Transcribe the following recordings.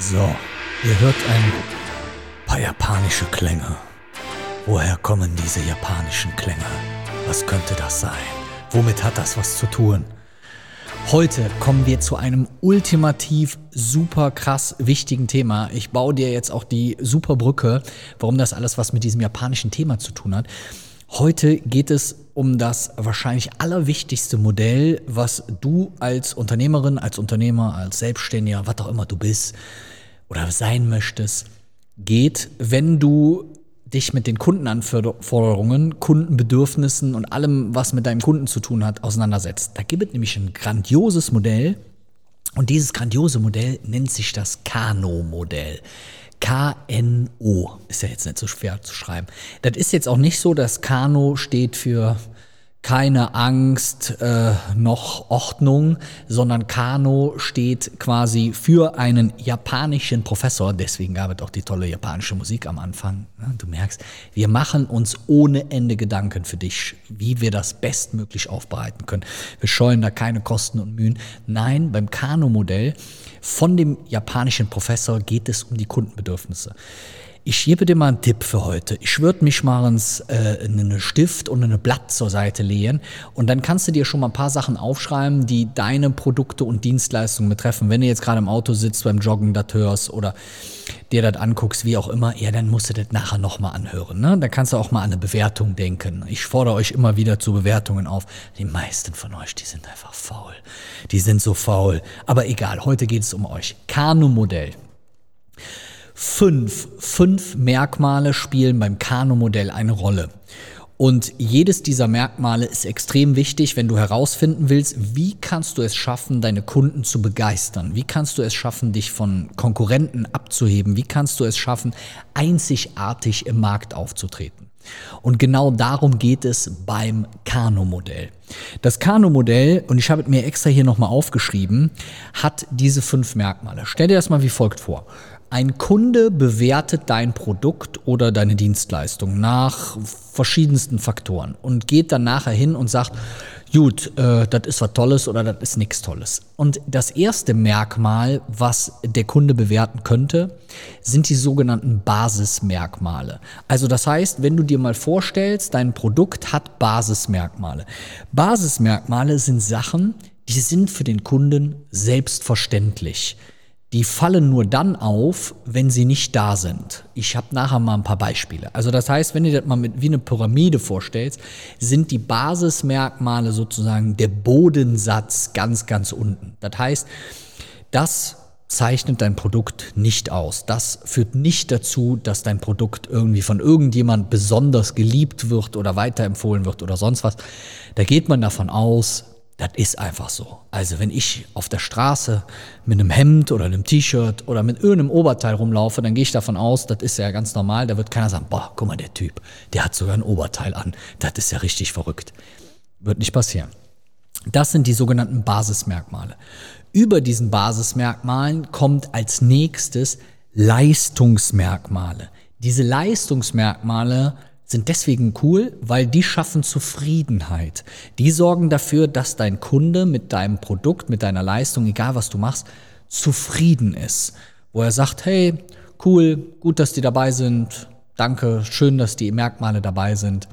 So, ihr hört ein paar japanische Klänge. Woher kommen diese japanischen Klänge? Was könnte das sein? Womit hat das was zu tun? Heute kommen wir zu einem ultimativ super krass wichtigen Thema. Ich baue dir jetzt auch die super Brücke, warum das alles was mit diesem japanischen Thema zu tun hat. Heute geht es um das wahrscheinlich allerwichtigste Modell, was du als Unternehmerin, als Unternehmer, als Selbstständiger, was auch immer du bist oder sein möchtest, geht, wenn du dich mit den Kundenanforderungen, Kundenbedürfnissen und allem, was mit deinem Kunden zu tun hat, auseinandersetzt. Da gibt es nämlich ein grandioses Modell und dieses grandiose Modell nennt sich das Kano-Modell. KNO ist ja jetzt nicht so schwer zu schreiben. Das ist jetzt auch nicht so, dass Kano steht für keine Angst äh, noch Ordnung, sondern Kano steht quasi für einen japanischen Professor. Deswegen gab es auch die tolle japanische Musik am Anfang. Du merkst, wir machen uns ohne Ende Gedanken für dich, wie wir das bestmöglich aufbereiten können. Wir scheuen da keine Kosten und Mühen. Nein, beim Kano-Modell von dem japanischen Professor geht es um die Kundenbedürfnisse. Ich gebe dir mal einen Tipp für heute. Ich würde mich mal ins, äh, einen Stift und ein Blatt zur Seite legen und dann kannst du dir schon mal ein paar Sachen aufschreiben, die deine Produkte und Dienstleistungen betreffen. Wenn du jetzt gerade im Auto sitzt, beim Joggen das hörst oder dir das anguckst, wie auch immer, ja, dann musst du das nachher nochmal anhören. Ne? Da kannst du auch mal an eine Bewertung denken. Ich fordere euch immer wieder zu Bewertungen auf. Die meisten von euch, die sind einfach faul. Die sind so faul. Aber egal, heute geht es um euch. Kanu-Modell fünf, fünf Merkmale spielen beim Kano-Modell eine Rolle. Und jedes dieser Merkmale ist extrem wichtig, wenn du herausfinden willst, wie kannst du es schaffen, deine Kunden zu begeistern? Wie kannst du es schaffen, dich von Konkurrenten abzuheben? Wie kannst du es schaffen, einzigartig im Markt aufzutreten? Und genau darum geht es beim Kano-Modell. Das Kano-Modell, und ich habe es mir extra hier nochmal aufgeschrieben, hat diese fünf Merkmale. Stell dir das mal wie folgt vor. Ein Kunde bewertet dein Produkt oder deine Dienstleistung nach verschiedensten Faktoren und geht dann nachher hin und sagt, gut, äh, das ist was Tolles oder das ist nichts Tolles. Und das erste Merkmal, was der Kunde bewerten könnte, sind die sogenannten Basismerkmale. Also das heißt, wenn du dir mal vorstellst, dein Produkt hat Basismerkmale. Basismerkmale sind Sachen, die sind für den Kunden selbstverständlich die fallen nur dann auf, wenn sie nicht da sind. Ich habe nachher mal ein paar Beispiele. Also das heißt, wenn du das mal mit, wie eine Pyramide vorstellst, sind die Basismerkmale sozusagen der Bodensatz ganz, ganz unten. Das heißt, das zeichnet dein Produkt nicht aus. Das führt nicht dazu, dass dein Produkt irgendwie von irgendjemand besonders geliebt wird oder weiterempfohlen wird oder sonst was. Da geht man davon aus, das ist einfach so. Also wenn ich auf der Straße mit einem Hemd oder einem T-Shirt oder mit irgendeinem Oberteil rumlaufe, dann gehe ich davon aus, das ist ja ganz normal. Da wird keiner sagen, boah, guck mal, der Typ, der hat sogar ein Oberteil an. Das ist ja richtig verrückt. Wird nicht passieren. Das sind die sogenannten Basismerkmale. Über diesen Basismerkmalen kommt als nächstes Leistungsmerkmale. Diese Leistungsmerkmale sind deswegen cool, weil die schaffen Zufriedenheit. Die sorgen dafür, dass dein Kunde mit deinem Produkt, mit deiner Leistung, egal was du machst, zufrieden ist. Wo er sagt, hey, cool, gut, dass die dabei sind, danke, schön, dass die Merkmale dabei sind.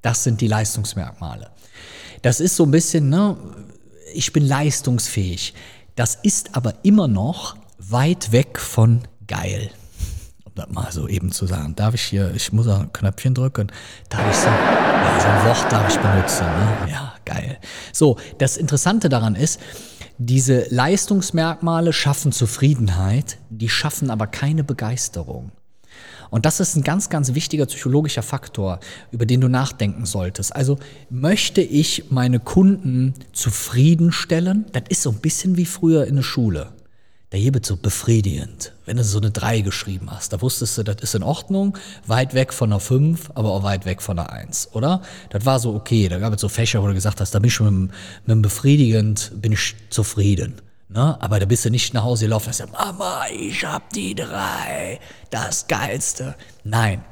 Das sind die Leistungsmerkmale. Das ist so ein bisschen, ne, ich bin leistungsfähig. Das ist aber immer noch weit weg von geil mal so eben zu sagen. Darf ich hier, ich muss ein Knöpfchen drücken, darf ich so, ja, so ein Wort darf ich benutzen, ne? Ja, geil. So, das Interessante daran ist, diese Leistungsmerkmale schaffen Zufriedenheit, die schaffen aber keine Begeisterung. Und das ist ein ganz, ganz wichtiger psychologischer Faktor, über den du nachdenken solltest. Also möchte ich meine Kunden zufriedenstellen? Das ist so ein bisschen wie früher in der Schule der wird so befriedigend. Wenn du so eine 3 geschrieben hast, da wusstest du, das ist in Ordnung, weit weg von einer 5, aber auch weit weg von einer 1, oder? Das war so okay. Da gab es so Fächer, wo du gesagt hast, da bin ich mit, mit dem befriedigend, bin ich zufrieden. Ne? Aber da bist du nicht nach Hause gelaufen und sagst, Mama, ich hab die 3, das Geilste. Nein,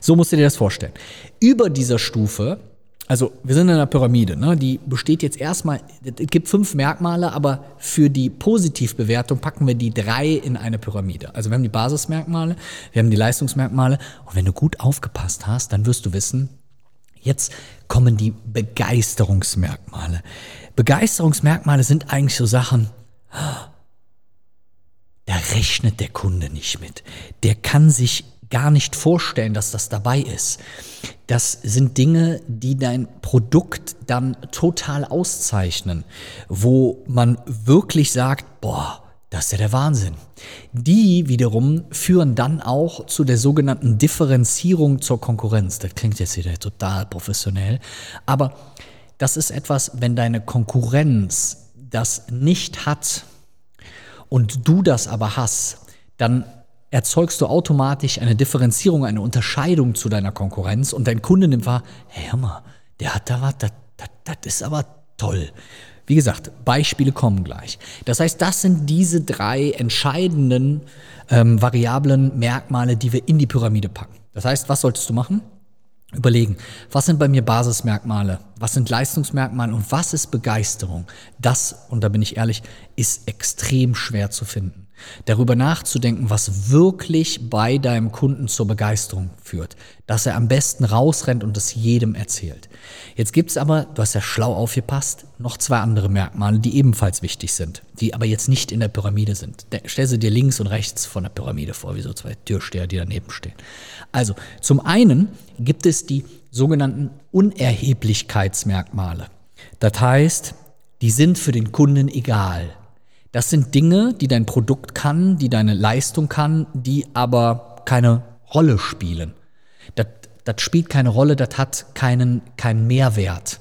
so musst du dir das vorstellen. Über dieser Stufe Also wir sind in einer Pyramide, ne? die besteht jetzt erstmal, es gibt fünf Merkmale, aber für die Positivbewertung packen wir die drei in eine Pyramide. Also wir haben die Basismerkmale, wir haben die Leistungsmerkmale und wenn du gut aufgepasst hast, dann wirst du wissen, jetzt kommen die Begeisterungsmerkmale. Begeisterungsmerkmale sind eigentlich so Sachen, da rechnet der Kunde nicht mit. Der kann sich gar nicht vorstellen, dass das dabei ist. Das sind Dinge, die dein Produkt dann total auszeichnen, wo man wirklich sagt, boah, das ist ja der Wahnsinn. Die wiederum führen dann auch zu der sogenannten Differenzierung zur Konkurrenz. Das klingt jetzt wieder total professionell, aber das ist etwas, wenn deine Konkurrenz das nicht hat und du das aber hast, dann erzeugst du automatisch eine Differenzierung, eine Unterscheidung zu deiner Konkurrenz und dein Kunde nimmt wahr, hey, hör mal, der hat da was, das, das, das ist aber toll. Wie gesagt, Beispiele kommen gleich. Das heißt, das sind diese drei entscheidenden ähm, Variablen, Merkmale, die wir in die Pyramide packen. Das heißt, was solltest du machen? Überlegen, was sind bei mir Basismerkmale, was sind Leistungsmerkmale und was ist Begeisterung? Das, und da bin ich ehrlich, ist extrem schwer zu finden darüber nachzudenken, was wirklich bei deinem Kunden zur Begeisterung führt, dass er am besten rausrennt und es jedem erzählt. Jetzt gibt es aber, du hast ja schlau aufgepasst, noch zwei andere Merkmale, die ebenfalls wichtig sind, die aber jetzt nicht in der Pyramide sind. Stell sie dir links und rechts von der Pyramide vor, wie so zwei Türsteher, die daneben stehen. Also, zum einen gibt es die sogenannten Unerheblichkeitsmerkmale. Das heißt, die sind für den Kunden egal. Das sind Dinge, die dein Produkt kann, die deine Leistung kann, die aber keine Rolle spielen. Das, das spielt keine Rolle, das hat keinen, keinen Mehrwert.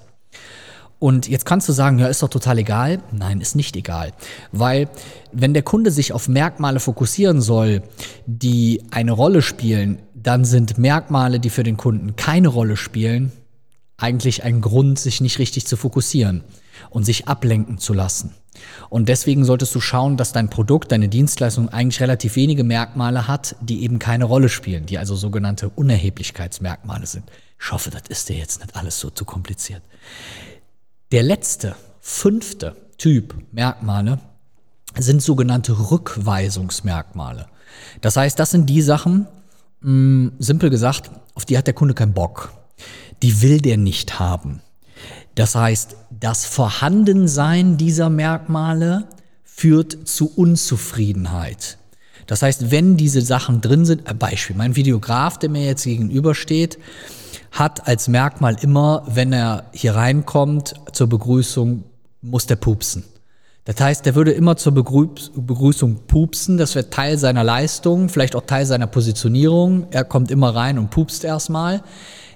Und jetzt kannst du sagen, ja, ist doch total egal. Nein, ist nicht egal. Weil wenn der Kunde sich auf Merkmale fokussieren soll, die eine Rolle spielen, dann sind Merkmale, die für den Kunden keine Rolle spielen, eigentlich ein Grund, sich nicht richtig zu fokussieren und sich ablenken zu lassen. Und deswegen solltest du schauen, dass dein Produkt, deine Dienstleistung eigentlich relativ wenige Merkmale hat, die eben keine Rolle spielen, die also sogenannte Unerheblichkeitsmerkmale sind. Ich hoffe, das ist dir jetzt nicht alles so zu kompliziert. Der letzte, fünfte Typ Merkmale sind sogenannte Rückweisungsmerkmale. Das heißt, das sind die Sachen, mh, hm, simpel gesagt, auf die hat der Kunde keinen Bock. Die will der nicht haben. Das heißt, das Vorhandensein dieser Merkmale führt zu Unzufriedenheit. Das heißt, wenn diese Sachen drin sind, ein Beispiel, mein Videograf, der mir jetzt gegenübersteht, hat als Merkmal immer, wenn er hier reinkommt zur Begrüßung, muss der pupsen. Das heißt, der würde immer zur Begrüßung pupsen. Das wird Teil seiner Leistung, vielleicht auch Teil seiner Positionierung. Er kommt immer rein und pupst erstmal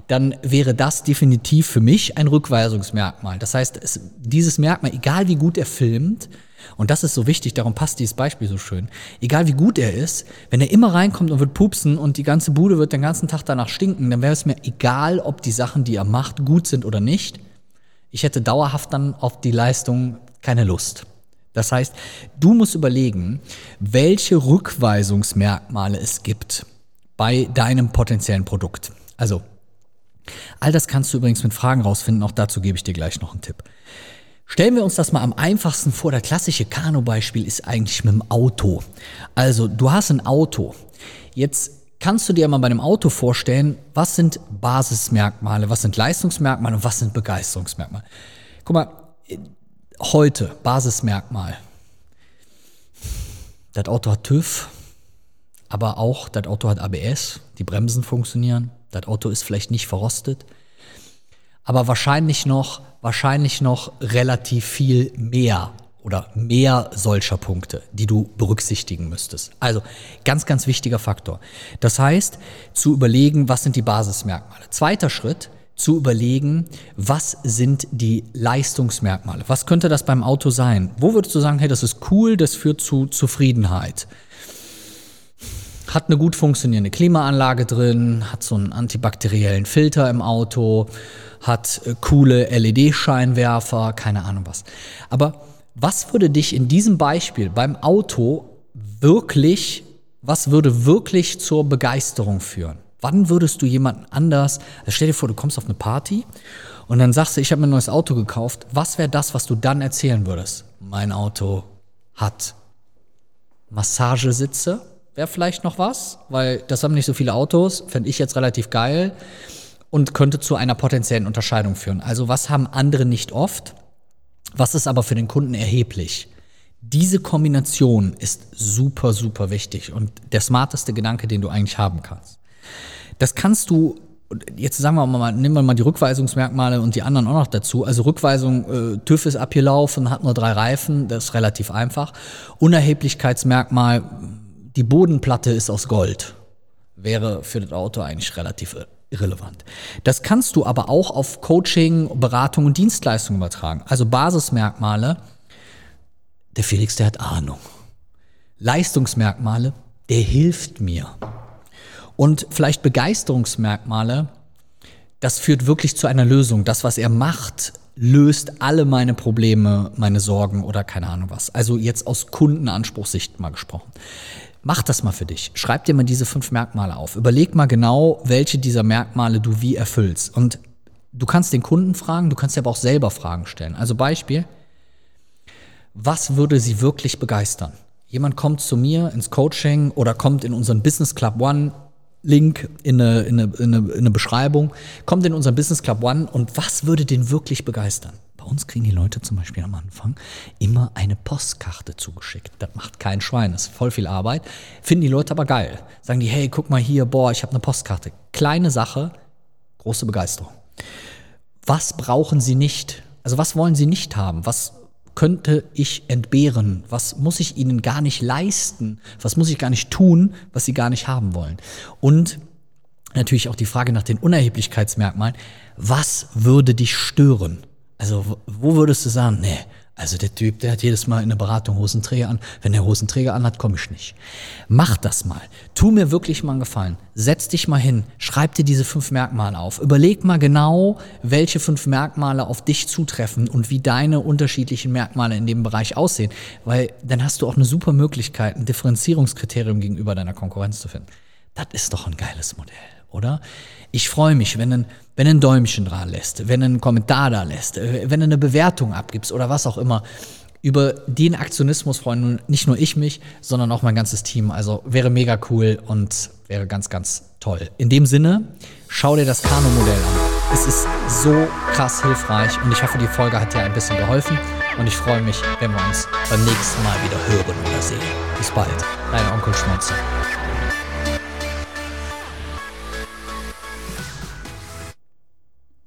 dann wäre das definitiv für mich ein Rückweisungsmerkmal. Das heißt, es, dieses Merkmal, egal wie gut er filmt, und das ist so wichtig, darum passt dieses Beispiel so schön, egal wie gut er ist, wenn er immer reinkommt und wird pupsen und die ganze Bude wird den ganzen Tag danach stinken, dann wäre es mir egal, ob die Sachen, die er macht, gut sind oder nicht. Ich hätte dauerhaft dann auf die Leistung keine Lust. Das heißt, du musst überlegen, welche Rückweisungsmerkmale es gibt bei deinem potenziellen Produkt. Also All das kannst du übrigens mit Fragen rausfinden, auch dazu gebe ich dir gleich noch einen Tipp. Stellen wir uns das mal am einfachsten vor. Der klassische Kanu-Beispiel ist eigentlich mit dem Auto. Also, du hast ein Auto. Jetzt kannst du dir mal bei einem Auto vorstellen, was sind Basismerkmale, was sind Leistungsmerkmale und was sind Begeisterungsmerkmale. Guck mal, heute Basismerkmal. Das Auto hat TÜV, aber auch das Auto hat ABS, die Bremsen funktionieren, das Auto ist vielleicht nicht verrostet, aber wahrscheinlich noch, wahrscheinlich noch relativ viel mehr oder mehr solcher Punkte, die du berücksichtigen müsstest. Also ganz, ganz wichtiger Faktor. Das heißt, zu überlegen, was sind die Basismerkmale. Zweiter Schritt, zu überlegen, was sind die Leistungsmerkmale? Was könnte das beim Auto sein? Wo würdest du sagen, hey, das ist cool, das führt zu Zufriedenheit? hat eine gut funktionierende Klimaanlage drin, hat so einen antibakteriellen Filter im Auto, hat äh, coole LED-Scheinwerfer, keine Ahnung was. Aber was würde dich in diesem Beispiel beim Auto wirklich, was würde wirklich zur Begeisterung führen? Wann würdest du jemanden anders, also stell dir vor, du kommst auf eine Party Und dann sagst du, ich habe mir ein neues Auto gekauft. Was wäre das, was du dann erzählen würdest? Mein Auto hat Massagesitze, wäre vielleicht noch was, weil das haben nicht so viele Autos, fände ich jetzt relativ geil und könnte zu einer potenziellen Unterscheidung führen. Also was haben andere nicht oft? Was ist aber für den Kunden erheblich? Diese Kombination ist super, super wichtig und der smarteste Gedanke, den du eigentlich haben kannst. Das kannst du jetzt sagen wir mal, nehmen wir mal die Rückweisungsmerkmale und die anderen auch noch dazu. Also Rückweisung, äh, TÜV ist abgelaufen, hat nur drei Reifen, das ist relativ einfach. Unerheblichkeitsmerkmal, die Bodenplatte ist aus Gold. Wäre für das Auto eigentlich relativ irrelevant. Das kannst du aber auch auf Coaching, Beratung und Dienstleistung übertragen. Also Basismerkmale, der Felix, der hat Ahnung. Leistungsmerkmale, der hilft mir. Und vielleicht Begeisterungsmerkmale, das führt wirklich zu einer Lösung. Das, was er macht, löst alle meine Probleme, meine Sorgen oder keine Ahnung was. Also jetzt aus Kundenanspruchssicht mal gesprochen. Mach das mal für dich. Schreib dir mal diese fünf Merkmale auf. Überleg mal genau, welche dieser Merkmale du wie erfüllst. Und du kannst den Kunden fragen, du kannst dir aber auch selber Fragen stellen. Also Beispiel, was würde sie wirklich begeistern? Jemand kommt zu mir ins Coaching oder kommt in unseren Business Club One Link in eine, in, eine, in, eine, in eine Beschreibung, kommt in unseren Business Club One und was würde den wirklich begeistern? Bei uns kriegen die Leute zum Beispiel am Anfang immer eine Postkarte zugeschickt. Das macht kein Schwein, das ist voll viel Arbeit. Finden die Leute aber geil. Sagen die, hey, guck mal hier, boah, ich habe eine Postkarte. Kleine Sache, große Begeisterung. Was brauchen sie nicht? Also was wollen sie nicht haben? Was könnte ich entbehren? Was muss ich ihnen gar nicht leisten? Was muss ich gar nicht tun, was sie gar nicht haben wollen? Und natürlich auch die Frage nach den Unerheblichkeitsmerkmalen. Was würde dich stören? Also, wo würdest du sagen, nee, also der Typ, der hat jedes Mal in der Beratung Hosenträger an. Wenn der Hosenträger anhat, komme ich nicht. Mach das mal. Tu mir wirklich mal einen Gefallen. Setz dich mal hin, schreib dir diese fünf Merkmale auf. Überleg mal genau, welche fünf Merkmale auf dich zutreffen und wie deine unterschiedlichen Merkmale in dem Bereich aussehen. Weil dann hast du auch eine super Möglichkeit, ein Differenzierungskriterium gegenüber deiner Konkurrenz zu finden. Das ist doch ein geiles Modell, oder? Ich freue mich, wenn ein wenn ein Däumchen dran lässt, wenn einen Kommentar da lässt, äh, wenn du eine Bewertung abgibst oder was auch immer. Über den Aktionismus freuen nicht nur ich mich, sondern auch mein ganzes Team. Also wäre mega cool und wäre ganz, ganz toll. In dem Sinne, schau dir das Kano-Modell an. Es ist so krass hilfreich und ich hoffe, die Folge hat dir ein bisschen geholfen und ich freue mich, wenn wir uns beim nächsten Mal wieder hören oder sehen. Bis bald, dein Onkel Schmunzer.